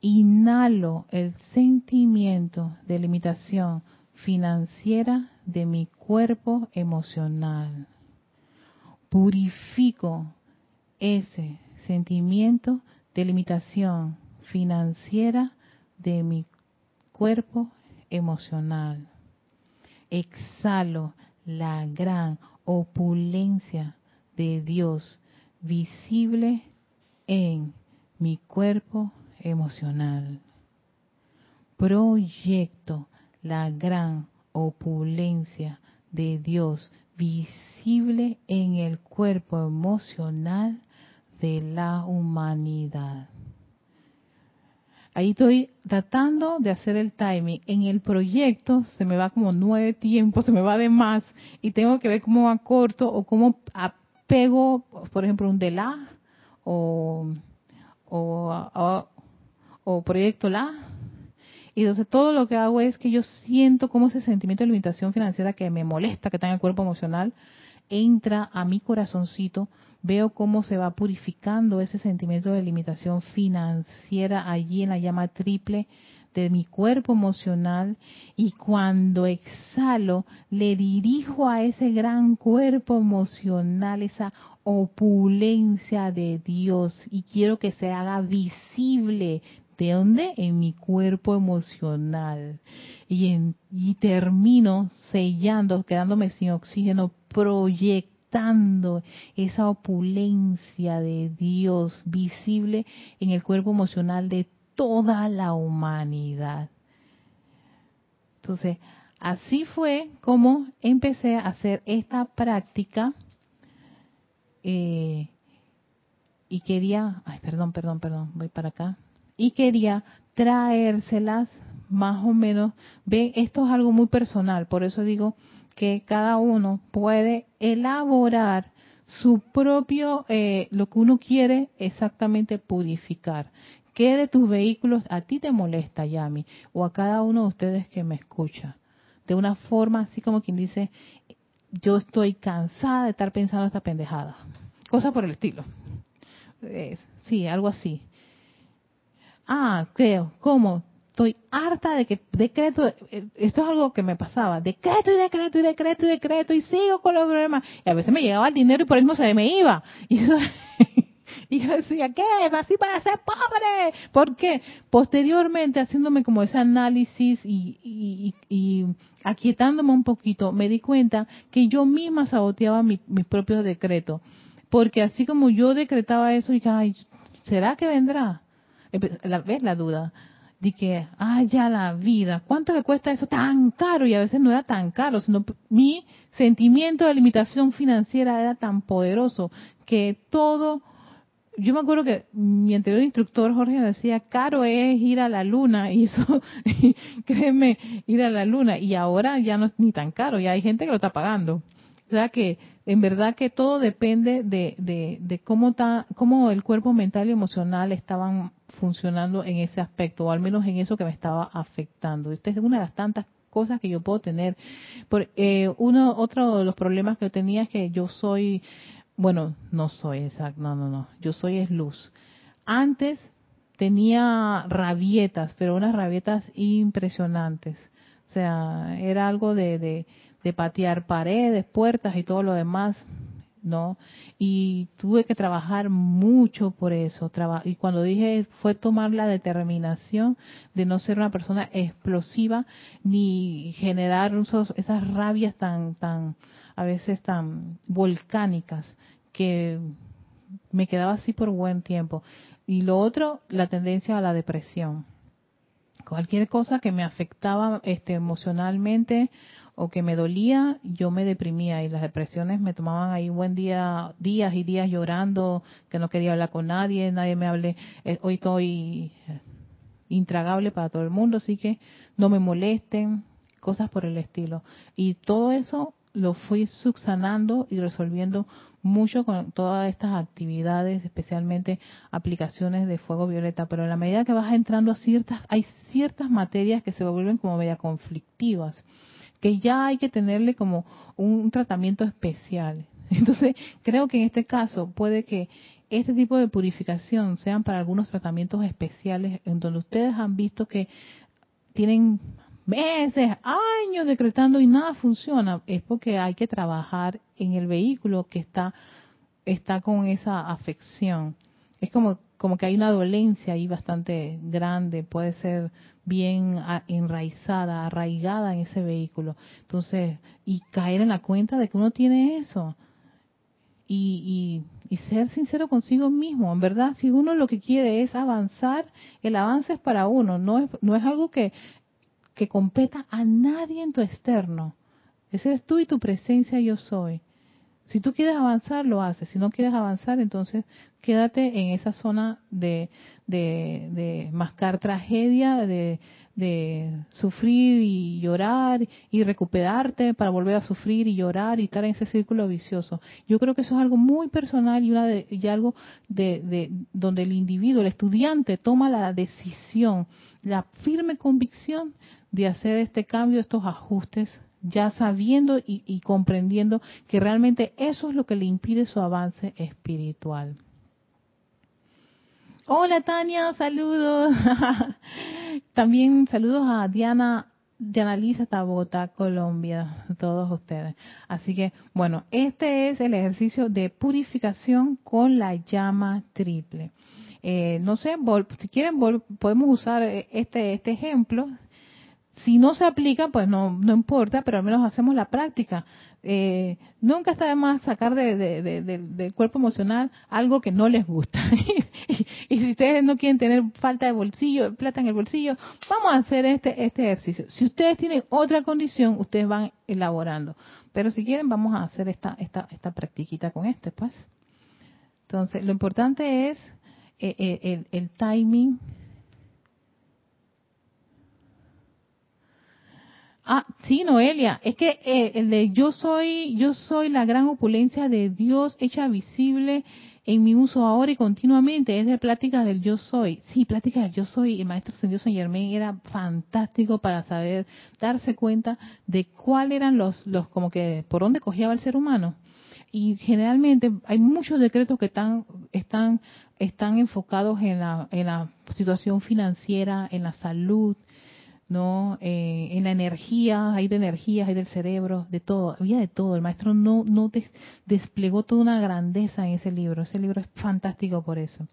Inhalo el sentimiento de limitación financiera de mi cuerpo emocional purifico ese sentimiento de limitación financiera de mi cuerpo emocional. Exhalo la gran opulencia de Dios visible en mi cuerpo emocional. Proyecto la gran opulencia de Dios visible en el cuerpo emocional de la humanidad. Ahí estoy tratando de hacer el timing. En el proyecto se me va como nueve tiempos, se me va de más y tengo que ver cómo acorto o cómo apego, por ejemplo, un de la o, o, o proyecto la y entonces todo lo que hago es que yo siento como ese sentimiento de limitación financiera que me molesta, que está en el cuerpo emocional, entra a mi corazoncito, veo cómo se va purificando ese sentimiento de limitación financiera allí en la llama triple de mi cuerpo emocional y cuando exhalo le dirijo a ese gran cuerpo emocional esa opulencia de Dios y quiero que se haga visible ¿De dónde? En mi cuerpo emocional. Y, termino sellando, quedándome sin oxígeno, proyectando esa opulencia de Dios visible en el cuerpo emocional de toda la humanidad. Entonces, así fue como empecé a hacer esta práctica. Eh, y quería, ay, perdón, perdón, perdón, voy para acá y quería traérselas más o menos. Ven, esto es algo muy personal, por eso digo que cada uno puede elaborar su propio, eh, lo que uno quiere exactamente purificar. ¿Qué de tus vehículos a ti te molesta, Yami? O a cada uno de ustedes que me escucha. De una forma así como quien dice, yo estoy cansada de estar pensando esta pendejada. Cosa por el estilo. sí, algo así. Ah, creo, ¿cómo? Estoy harta de que decreto, eh, esto es algo que me pasaba, decreto y decreto y decreto y decreto y sigo con los problemas. Y a veces me llegaba el dinero y por eso se me iba. Y y yo decía, ¿qué? Así para ser pobre. ¿Por qué? Posteriormente, haciéndome como ese análisis y, y, aquietándome un poquito, me di cuenta que yo misma saboteaba mis propios decretos. Porque así como yo decretaba eso, y ay, ¿será que vendrá? La, ¿Ves la duda? De que, ay, ya la vida, ¿cuánto le cuesta eso tan caro? Y a veces no era tan caro, sino mi sentimiento de limitación financiera era tan poderoso que todo yo me acuerdo que mi anterior instructor Jorge decía, caro es ir a la luna, y eso, créeme, ir a la luna, y ahora ya no es ni tan caro, ya hay gente que lo está pagando. O sea que en verdad que todo depende de, de, cómo, está, cómo el cuerpo mental y emocional estaban funcionando en ese aspecto, o al menos en eso que me estaba afectando. Esta es una de las tantas cosas que yo puedo tener. Por, eh, uno, otro de los problemas que yo tenía es que yo soy bueno, no soy exacto, no, no, no, yo soy es luz. Antes tenía rabietas, pero unas rabietas impresionantes. O sea, era algo de, de, de patear paredes, puertas y todo lo demás, ¿no? Y tuve que trabajar mucho por eso. y cuando dije fue tomar la determinación de no ser una persona explosiva ni generar esas rabias tan, tan, a veces tan volcánicas que me quedaba así por buen tiempo. Y lo otro, la tendencia a la depresión. Cualquier cosa que me afectaba este, emocionalmente o que me dolía, yo me deprimía y las depresiones me tomaban ahí buen día, días y días llorando, que no quería hablar con nadie, nadie me hable, eh, hoy estoy intragable para todo el mundo, así que no me molesten, cosas por el estilo. Y todo eso lo fui subsanando y resolviendo mucho con todas estas actividades, especialmente aplicaciones de fuego violeta, pero en la medida que vas entrando a ciertas, hay ciertas materias que se vuelven como media conflictivas, que ya hay que tenerle como un tratamiento especial. Entonces, creo que en este caso puede que este tipo de purificación sean para algunos tratamientos especiales en donde ustedes han visto que tienen meses, años decretando y nada funciona, es porque hay que trabajar en el vehículo que está, está con esa afección. Es como, como que hay una dolencia ahí bastante grande, puede ser bien enraizada, arraigada en ese vehículo. Entonces, y caer en la cuenta de que uno tiene eso. Y, y, y, ser sincero consigo mismo. En verdad, si uno lo que quiere es avanzar, el avance es para uno, no es, no es algo que que competa a nadie en tu externo. Ese eres tú y tu presencia yo soy. Si tú quieres avanzar, lo haces. Si no quieres avanzar, entonces quédate en esa zona de, de, de mascar tragedia, de, de sufrir y llorar y recuperarte para volver a sufrir y llorar y estar en ese círculo vicioso. Yo creo que eso es algo muy personal y, una de, y algo de, de, donde el individuo, el estudiante, toma la decisión, la firme convicción de hacer este cambio, estos ajustes, ya sabiendo y, comprendiendo que realmente eso es lo que le impide su avance espiritual. Hola Tania, saludos. También saludos a Diana, Diana Lisa Tabota, Colombia, todos ustedes. Así que, bueno, este es el ejercicio de purificación con la llama triple. Eh, no sé, si quieren podemos usar eh, este, este ejemplo si no se aplica, pues no, no importa, pero al menos hacemos la práctica. Eh, nunca está de más sacar de, del cuerpo emocional algo que no les gusta. y, si ustedes no quieren tener falta de bolsillo, plata en el bolsillo, vamos a hacer este, este ejercicio. Si ustedes tienen otra condición, ustedes van elaborando. Pero si quieren, vamos a hacer esta, esta, esta practiquita con este, pues. Entonces, lo importante es eh, eh, el, el timing Ah, sí, Noelia, es que eh, el de yo soy, yo soy la gran opulencia de Dios hecha visible en mi uso ahora y continuamente, es de pláticas del yo soy. Sí, pláticas del yo soy, el maestro Sendido San Germain era fantástico para saber, darse cuenta de cuáles eran los, los, como que, por dónde cogía el ser humano. Y generalmente hay muchos decretos que están, están, están enfocados en la, en la situación financiera, en la salud, ¿no? Eh, en la energía, hay de energías, hay del cerebro, de todo, había de todo. El maestro no, no desplegó toda una grandeza en ese libro. Ese libro es fantástico por eso.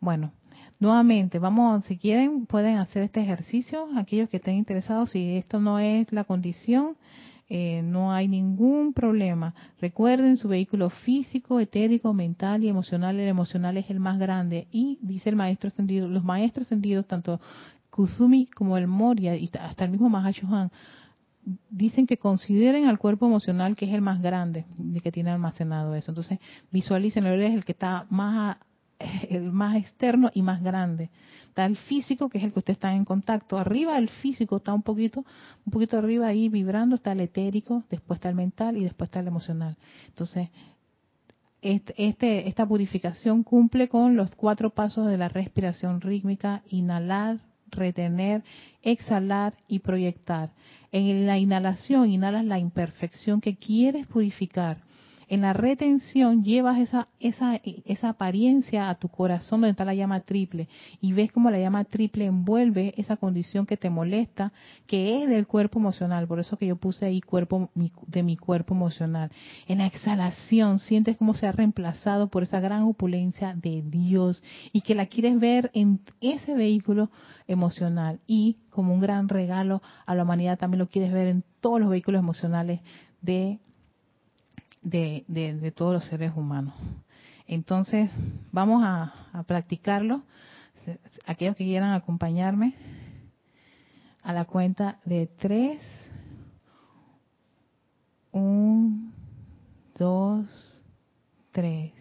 Bueno, nuevamente, vamos, si quieren, pueden hacer este ejercicio, aquellos que estén interesados, si esto no es la condición, eh, no hay ningún problema. Recuerden su vehículo físico, etérico, mental y emocional. El emocional es el más grande. Y dice el maestro ascendido, los maestros ascendidos, tanto Kusumi como el Moria y hasta el mismo Mahashohan dicen que consideren al cuerpo emocional que es el más grande, de que tiene almacenado eso. Entonces, visualicen, es el que está más el más externo y más grande. Está el físico, que es el que usted está en contacto. Arriba el físico está un poquito, un poquito arriba ahí vibrando, está el etérico, después está el mental y después está el emocional. Entonces, este, este, esta purificación cumple con los cuatro pasos de la respiración rítmica, inhalar, retener, exhalar y proyectar. En la inhalación inhalas la imperfección que quieres purificar en la retención llevas esa, esa, esa apariencia a tu corazón donde está la llama triple y ves como la llama triple envuelve esa condición que te molesta, que es del cuerpo emocional. Por eso que yo puse ahí cuerpo de mi cuerpo emocional. En la exhalación sientes cómo se ha reemplazado por esa gran opulencia de Dios y que la quieres ver en ese vehículo emocional y como un gran regalo a la humanidad también lo quieres ver en todos los vehículos emocionales de de, de, todos los seres humanos. Entonces, vamos a, practicarlo. Aquellos que quieran acompañarme a la cuenta de tres. Un, dos, tres.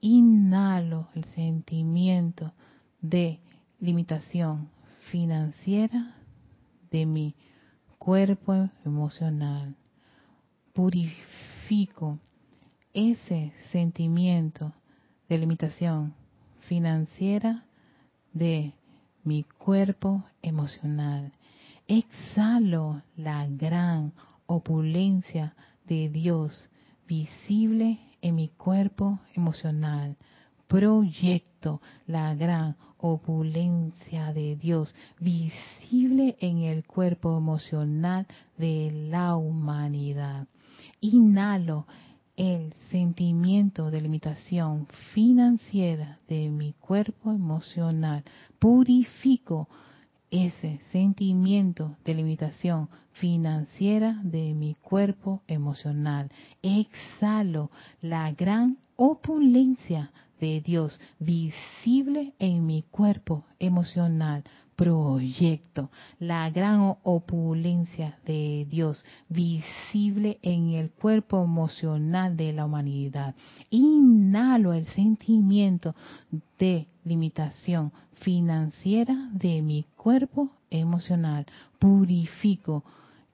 Inhalo el sentimiento de limitación financiera de mi cuerpo emocional. Purifico ese sentimiento de limitación financiera de mi cuerpo emocional. Exhalo la gran opulencia de Dios visible en mi cuerpo emocional. Proyecto la gran opulencia de Dios visible en el cuerpo emocional de la humanidad inhalo el sentimiento de limitación financiera de mi cuerpo emocional. Purifico ese sentimiento de limitación financiera de mi cuerpo emocional. Exhalo la gran opulencia de Dios visible en mi cuerpo emocional proyecto, la gran opulencia de Dios visible en el cuerpo emocional de la humanidad. Inhalo el sentimiento de limitación financiera de mi cuerpo emocional. Purifico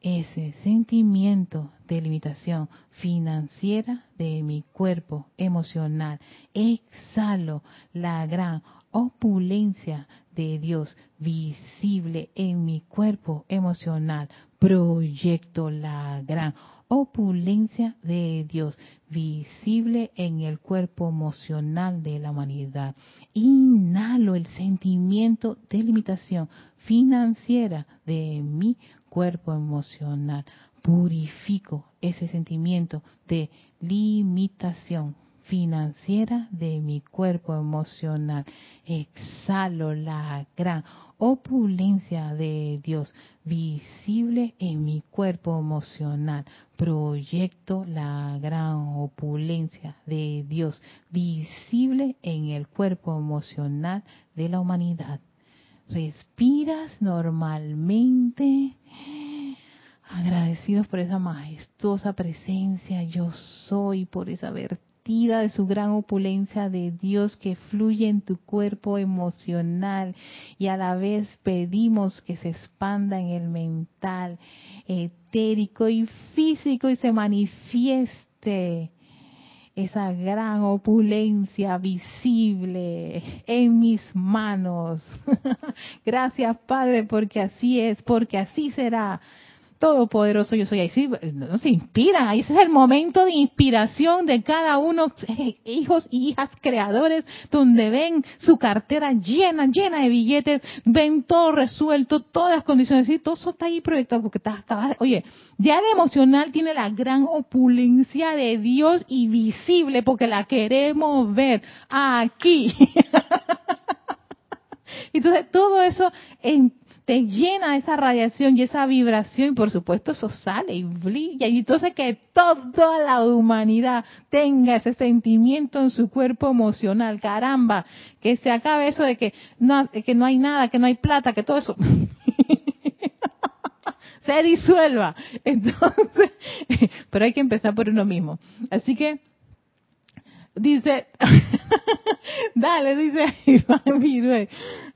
ese sentimiento de limitación financiera de mi cuerpo emocional. Exhalo la gran opulencia de Dios visible en mi cuerpo emocional. Proyecto la gran opulencia de Dios visible en el cuerpo emocional de la humanidad. Inhalo el sentimiento de limitación financiera de mi cuerpo emocional. Purifico ese sentimiento de limitación financiera de mi cuerpo emocional. Exhalo la gran opulencia de Dios visible en mi cuerpo emocional. Proyecto la gran opulencia de Dios visible en el cuerpo emocional de la humanidad. Respiras normalmente. Agradecidos por esa majestuosa presencia, yo soy, por esa vertiente de su gran opulencia de Dios que fluye en tu cuerpo emocional y a la vez pedimos que se expanda en el mental, etérico y físico y se manifieste esa gran opulencia visible en mis manos. Gracias Padre porque así es, porque así será todopoderoso yo soy. Ahí sí, no se inspira, ahí ese es el momento de inspiración de cada uno, eh, hijos y hijas creadores, donde ven su cartera llena, llena de billetes, ven todo resuelto, todas las condiciones, y todo eso está ahí proyectado, porque estás acabas, oye, ya de emocional tiene la gran opulencia de Dios y visible, porque la queremos ver aquí. Entonces, todo eso en te llena esa radiación y esa vibración y por supuesto eso sale y brilla y entonces que toda la humanidad tenga ese sentimiento en su cuerpo emocional, caramba, que se acabe eso de que no, que no hay nada, que no hay plata, que todo eso se disuelva. Entonces, pero hay que empezar por uno mismo. Así que dice, dale, dice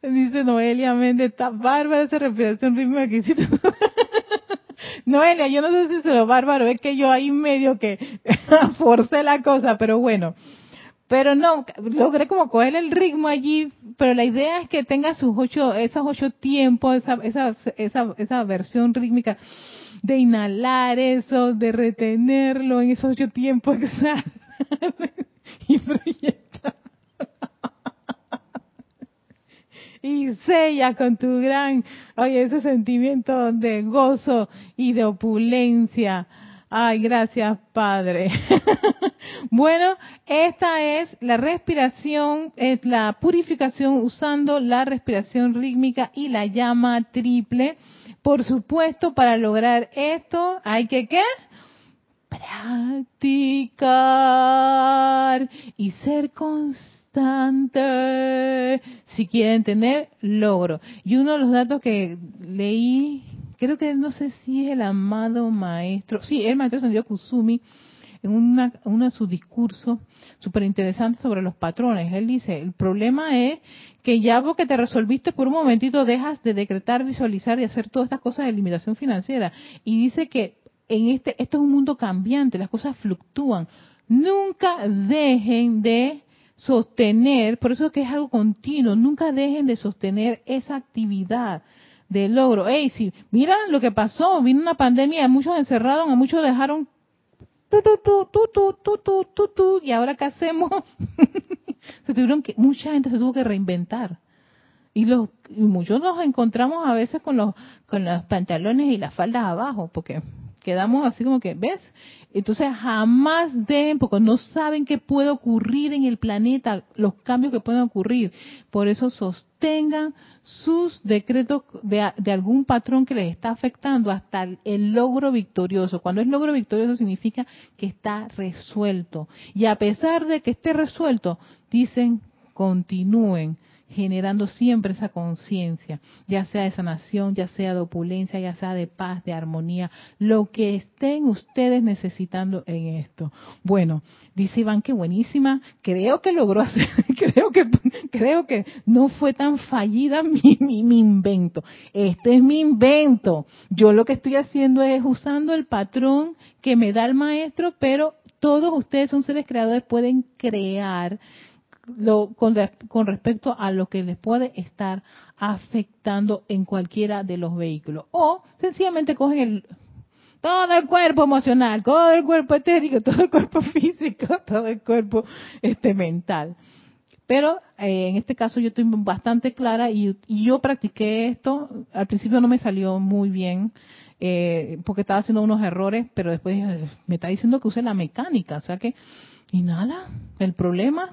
dice Noelia Méndez, está bárbara esa respiración rítmica que hiciste. Noelia, yo no sé si es lo bárbaro, es que yo ahí medio que forcé la cosa, pero bueno. Pero no, logré como coger el ritmo allí, pero la idea es que tenga sus ocho, esos ocho tiempos, esa, esa, esa, esa versión rítmica de inhalar eso, de retenerlo en esos ocho tiempos, y proyecta. y sella con tu gran, oye, ese sentimiento de gozo y de opulencia. Ay, gracias, Padre. bueno, esta es la respiración, es la purificación usando la respiración rítmica y la llama triple. Por supuesto, para lograr esto hay que qué? Practicar y ser constante si quieren tener logro. Y uno de los datos que leí, creo que no sé si es el amado maestro, sí, el maestro Santiago Kusumi, en una, uno de sus discursos súper interesantes sobre los patrones. Él dice, el problema es que ya porque te resolviste por un momentito dejas de decretar, visualizar y hacer todas estas cosas de limitación financiera. Y dice que en este, esto es un mundo cambiante, las cosas fluctúan. Nunca dejen de sostener, por eso es que es algo continuo, nunca dejen de sostener esa actividad de logro. Ey, si mira lo que pasó, vino una pandemia, muchos encerraron, a muchos dejaron tu, tu, tu, y ahora qué hacemos? se tuvieron que, mucha gente se tuvo que reinventar. Y, los, y muchos nos encontramos a veces con los, con los pantalones y las faldas abajo, porque quedamos así como que, ¿ves? Entonces jamás deben, porque no saben qué puede ocurrir en el planeta, los cambios que pueden ocurrir. Por eso sostengan sus decretos de, de algún patrón que les está afectando hasta el logro victorioso. Cuando es logro victorioso significa que está resuelto. Y a pesar de que esté resuelto, dicen, continúen generando siempre esa conciencia, ya sea de sanación, ya sea de opulencia, ya sea de paz, de armonía, lo que estén ustedes necesitando en esto. Bueno, dice Iván que buenísima, creo que logró hacer, creo que creo que no fue tan fallida mi, mi, mi invento. Este es mi invento. Yo lo que estoy haciendo es usando el patrón que me da el maestro, pero todos ustedes son seres creadores, pueden crear lo, con, respecto a lo que les puede estar afectando en cualquiera de los vehículos. O sencillamente cogen el, todo el cuerpo emocional, todo el cuerpo etérico, todo el cuerpo físico, todo el cuerpo este mental. Pero eh, en este caso yo estoy bastante clara y, yo practiqué esto. Al principio no me salió muy bien eh, porque estaba haciendo unos errores, pero después me está diciendo que use la mecánica. O sea que, y nada, el problema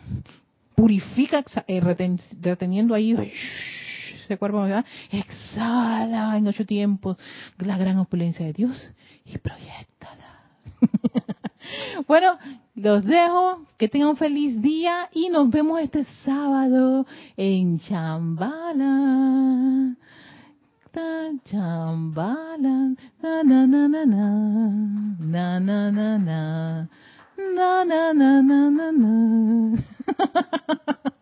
purifica eh, reteniendo ahí ese cuerpo, ¿verdad? exhala en ocho tiempos la gran opulencia de Dios y proyectala. bueno, los dejo, que tengan un feliz día y nos vemos este sábado en Chambala. Chambala, na na na na na, na na na na na na na na.